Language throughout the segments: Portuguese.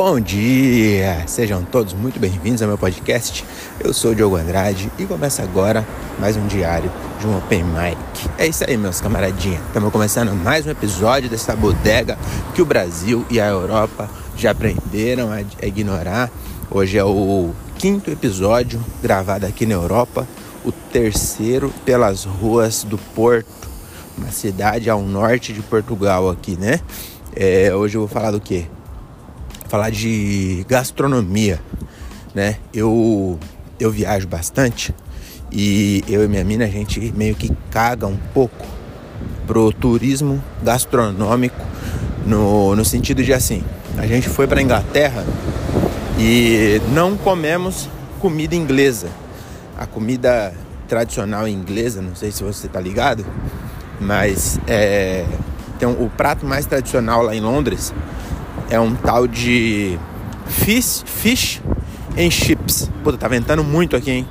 Bom dia! Sejam todos muito bem-vindos ao meu podcast. Eu sou o Diogo Andrade e começa agora mais um diário de um Open Mic. É isso aí, meus camaradinhos. Estamos começando mais um episódio dessa bodega que o Brasil e a Europa já aprenderam a ignorar. Hoje é o quinto episódio gravado aqui na Europa, o terceiro pelas ruas do Porto, uma cidade ao norte de Portugal aqui, né? É, hoje eu vou falar do quê? Falar de gastronomia, né? Eu eu viajo bastante e eu e minha mina a gente meio que caga um pouco pro turismo gastronômico no, no sentido de assim, a gente foi para Inglaterra e não comemos comida inglesa. A comida tradicional inglesa, não sei se você tá ligado, mas é, um, o prato mais tradicional lá em Londres é um tal de fish, fish and chips. Puta, tá ventando muito aqui, hein?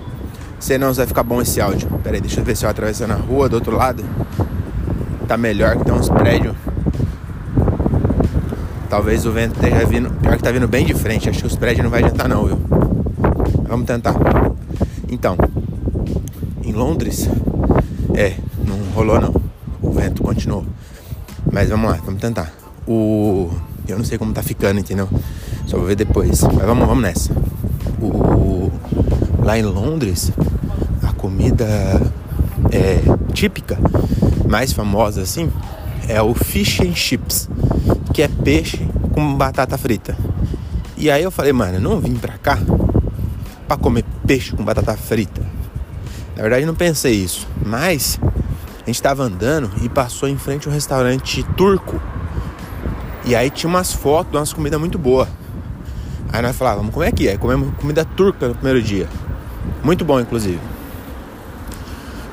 Senão vai ficar bom esse áudio. Pera aí, deixa eu ver se eu atravessando a rua do outro lado. Tá melhor que tem uns prédios. Talvez o vento esteja vindo. Pior que tá vindo bem de frente. Acho que os prédios não vai adiantar não, viu? Vamos tentar. Então, em Londres, é, não rolou não. O vento continuou. Mas vamos lá, vamos tentar. O eu não sei como tá ficando, entendeu? Só vou ver depois. Mas vamos, vamos nessa. O, lá em Londres, a comida é, típica, mais famosa assim, é o fish and chips, que é peixe com batata frita. E aí eu falei, mano, eu não vim pra cá pra comer peixe com batata frita. Na verdade não pensei isso, mas a gente tava andando e passou em frente a um restaurante turco e aí tinha umas fotos de umas comidas muito boas. Aí nós falávamos, como é que é? Comemos comida turca no primeiro dia. Muito bom, inclusive.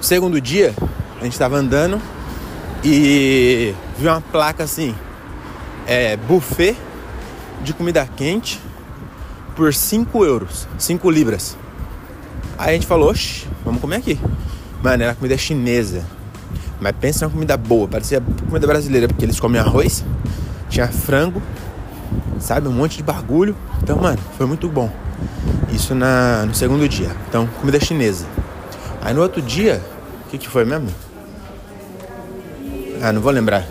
Segundo dia, a gente estava andando e viu uma placa assim: é, buffet de comida quente por 5 euros, 5 libras. Aí a gente falou, oxe, vamos comer aqui. Mano, era comida chinesa. Mas pensa numa comida boa, parecia comida brasileira, porque eles comem arroz, tinha frango, sabe? Um monte de bagulho. Então, mano, foi muito bom. Isso na, no segundo dia. Então, comida chinesa. Aí no outro dia, o que, que foi mesmo? Ah, não vou lembrar.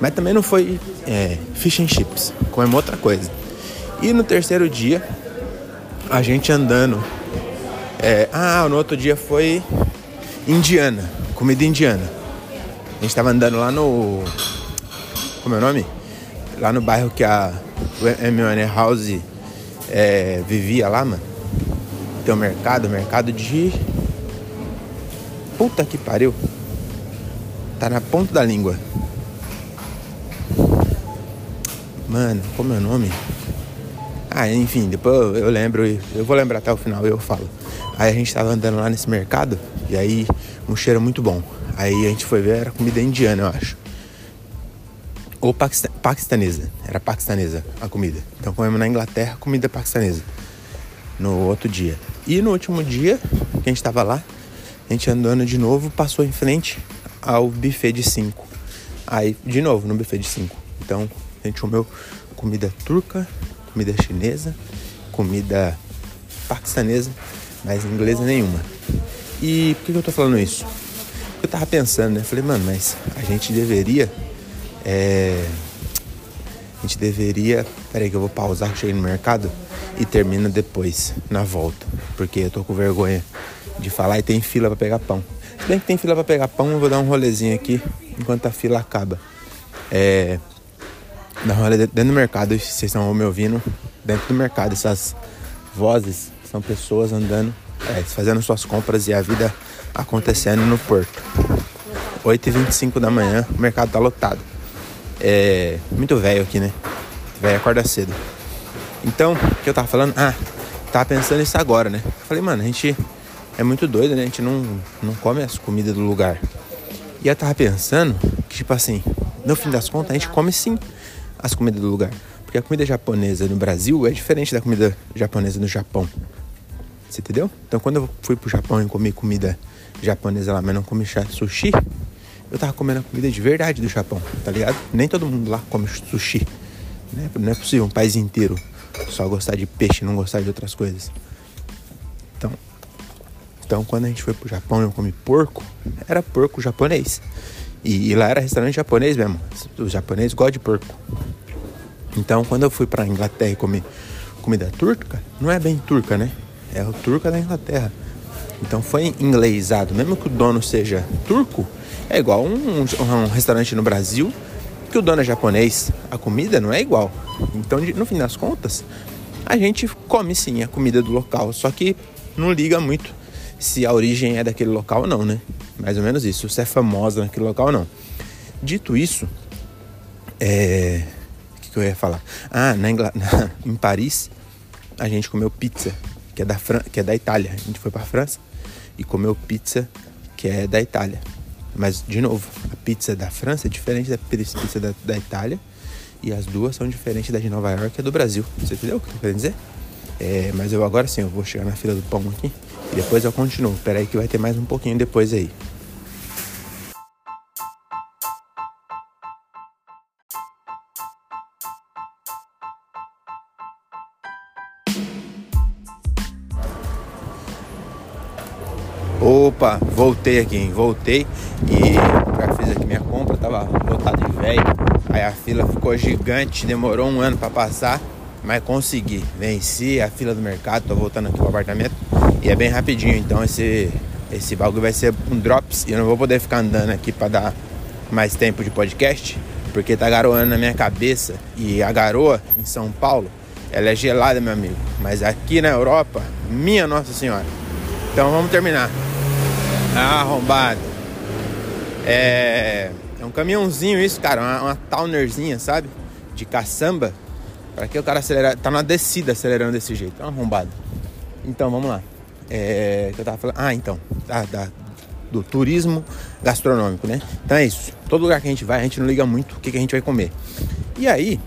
Mas também não foi é, fish and chips. Comemos outra coisa. E no terceiro dia, a gente andando. É, ah, no outro dia foi indiana. Comida indiana. A gente tava andando lá no como é o nome? Lá no bairro que a M1 House é, vivia lá, mano. Tem um mercado, mercado de. Puta que pariu. Tá na ponta da língua. Mano, como é o nome? Ah, enfim, depois eu lembro, eu vou lembrar até o final e eu falo. Aí a gente tava andando lá nesse mercado e aí um cheiro muito bom. Aí a gente foi ver, era comida indiana, eu acho ou paquistanesa. Era paquistanesa a comida. Então comemos na Inglaterra comida paquistanesa no outro dia. E no último dia que a gente estava lá, a gente andando de novo, passou em frente ao buffet de 5. Aí, de novo, no buffet de 5. Então, a gente comeu comida turca, comida chinesa, comida paquistanesa, mas inglesa nenhuma. E por que eu tô falando isso? Eu tava pensando, né? Falei, mano, mas a gente deveria é, a gente deveria. Peraí, que eu vou pausar que cheguei no mercado e termina depois, na volta. Porque eu tô com vergonha de falar e tem fila para pegar pão. Se bem que tem fila para pegar pão, eu vou dar um rolezinho aqui enquanto a fila acaba. É. Dar um rolê dentro do mercado, vocês estão me ouvindo. Dentro do mercado, essas vozes são pessoas andando, é, fazendo suas compras e a vida acontecendo no porto. 8h25 da manhã, o mercado tá lotado é muito velho aqui, né? Velho acorda cedo. Então, o que eu tava falando? Ah, tava pensando isso agora, né? Falei, mano, a gente é muito doido, né? A gente não, não come as comidas do lugar. E eu tava pensando que, tipo assim, no fim das contas, a gente come sim as comidas do lugar. Porque a comida japonesa no Brasil é diferente da comida japonesa no Japão. Você entendeu? Então, quando eu fui pro Japão e comi comida japonesa lá, mas não comi sushi, eu tava comendo a comida de verdade do Japão, tá ligado? Nem todo mundo lá come sushi, Não é, não é possível um país inteiro só gostar de peixe e não gostar de outras coisas. Então, então quando a gente foi pro Japão e eu comi porco, era porco japonês. E, e lá era restaurante japonês mesmo. Os japoneses gostam de porco. Então, quando eu fui pra Inglaterra e comi comida turca, não é bem turca, né? É o turca da Inglaterra. Então foi inglesado. Mesmo que o dono seja turco, é igual um, um, restaurante no Brasil que o dono é japonês. A comida não é igual. Então, no fim das contas, a gente come sim a comida do local. Só que não liga muito se a origem é daquele local ou não, né? Mais ou menos isso. Se é famosa naquele local ou não. Dito isso, é... o que, que eu ia falar? Ah, na Ingl... em Paris, a gente comeu pizza, que é da, Fran... que é da Itália. A gente foi para França e comeu pizza, que é da Itália. Mas, de novo, a pizza da França é diferente da pizza da, da Itália. E as duas são diferentes da de Nova York e do Brasil. Você entendeu o que eu tô dizer? É, mas eu agora sim, eu vou chegar na fila do pão aqui e depois eu continuo. Espera aí que vai ter mais um pouquinho depois aí. Opa, voltei aqui, voltei e já fiz aqui minha compra, tava lotado de velho. Aí a fila ficou gigante, demorou um ano para passar, mas consegui. Venci a fila do mercado, tô voltando aqui pro apartamento e é bem rapidinho, então esse esse bagulho vai ser um drops e eu não vou poder ficar andando aqui para dar mais tempo de podcast, porque tá garoando na minha cabeça e a garoa em São Paulo, ela é gelada, meu amigo, mas aqui na Europa, minha Nossa Senhora. Então vamos terminar. Ah, arrombado. É, é um caminhãozinho isso, cara. Uma, uma Townerzinha, sabe? De caçamba. Pra que o cara acelerar? Tá na descida acelerando desse jeito. É um arrombado. Então, vamos lá. É, que eu tava falando. Ah, então. Da, do turismo gastronômico, né? Então é isso. Todo lugar que a gente vai, a gente não liga muito o que, que a gente vai comer. E aí,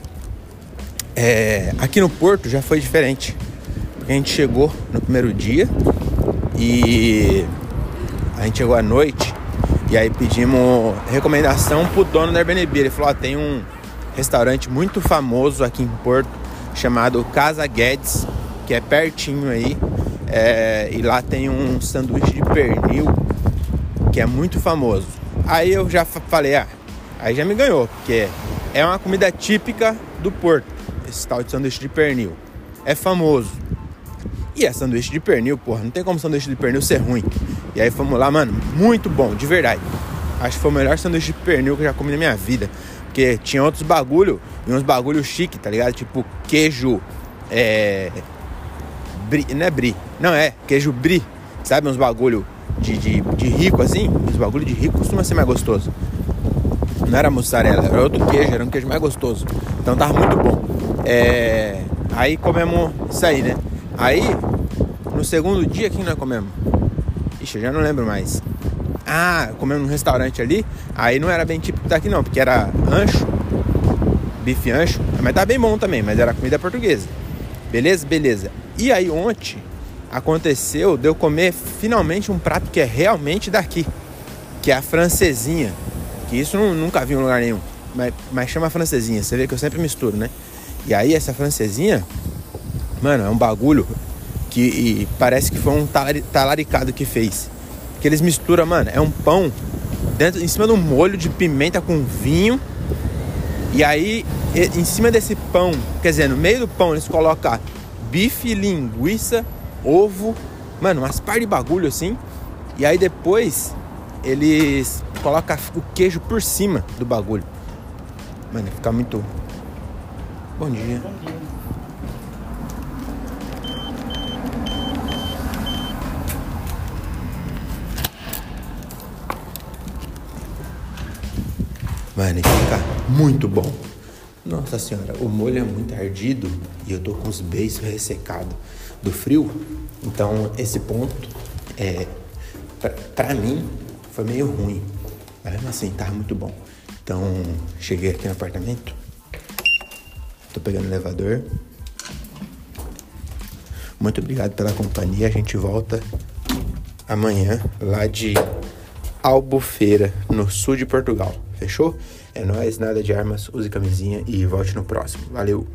é, aqui no Porto já foi diferente. Porque a gente chegou no primeiro dia e a gente chegou à noite e aí pedimos recomendação pro dono da Airbnb. Ele falou: ó, tem um restaurante muito famoso aqui em Porto chamado Casa Guedes, que é pertinho aí. É, e lá tem um sanduíche de pernil que é muito famoso. Aí eu já falei, ah, aí já me ganhou, porque é uma comida típica do Porto, esse tal de sanduíche de pernil. É famoso. E é sanduíche de pernil, porra. Não tem como sanduíche de pernil ser ruim. E aí fomos lá, mano. Muito bom, de verdade. Acho que foi o melhor sanduíche de pernil que eu já comi na minha vida. Porque tinha outros bagulho e uns bagulho chique, tá ligado? Tipo queijo. É. Brie, não é brie. Não é, queijo brie. Sabe? Uns bagulho de, de, de rico assim. Os bagulho de rico costuma ser mais gostoso. Não era mussarela, era outro queijo, era um queijo mais gostoso. Então tava muito bom. É... Aí comemos isso aí, né? Aí, no segundo dia, quem nós comemos? Ixi, eu já não lembro mais. Ah, comemos num restaurante ali. Aí não era bem típico daqui não, porque era ancho, bife ancho. Mas tá bem bom também, mas era comida portuguesa. Beleza? Beleza. E aí ontem aconteceu de eu comer finalmente um prato que é realmente daqui. Que é a francesinha. Que isso eu nunca vi em lugar nenhum. Mas, mas chama francesinha. Você vê que eu sempre misturo, né? E aí essa francesinha Mano, é um bagulho que parece que foi um talaricado que fez. Que eles misturam, mano, é um pão dentro, em cima de um molho de pimenta com vinho. E aí, em cima desse pão, quer dizer, no meio do pão eles colocam bife, linguiça, ovo, mano, umas par de bagulho assim. E aí depois eles colocam o queijo por cima do bagulho. Mano, fica muito. Bom dia. Bom dia. Mano, fica muito bom. Nossa senhora, o molho é muito ardido e eu tô com os beiços ressecados do frio. Então, esse ponto, é, pra, mim, foi meio ruim. Mas assim, tava muito bom. Então, cheguei aqui no apartamento. Tô pegando o elevador. Muito obrigado pela companhia. A gente volta amanhã lá de Albufeira, no sul de Portugal. Fechou? É nóis, nada de armas, use camisinha e volte no próximo. Valeu!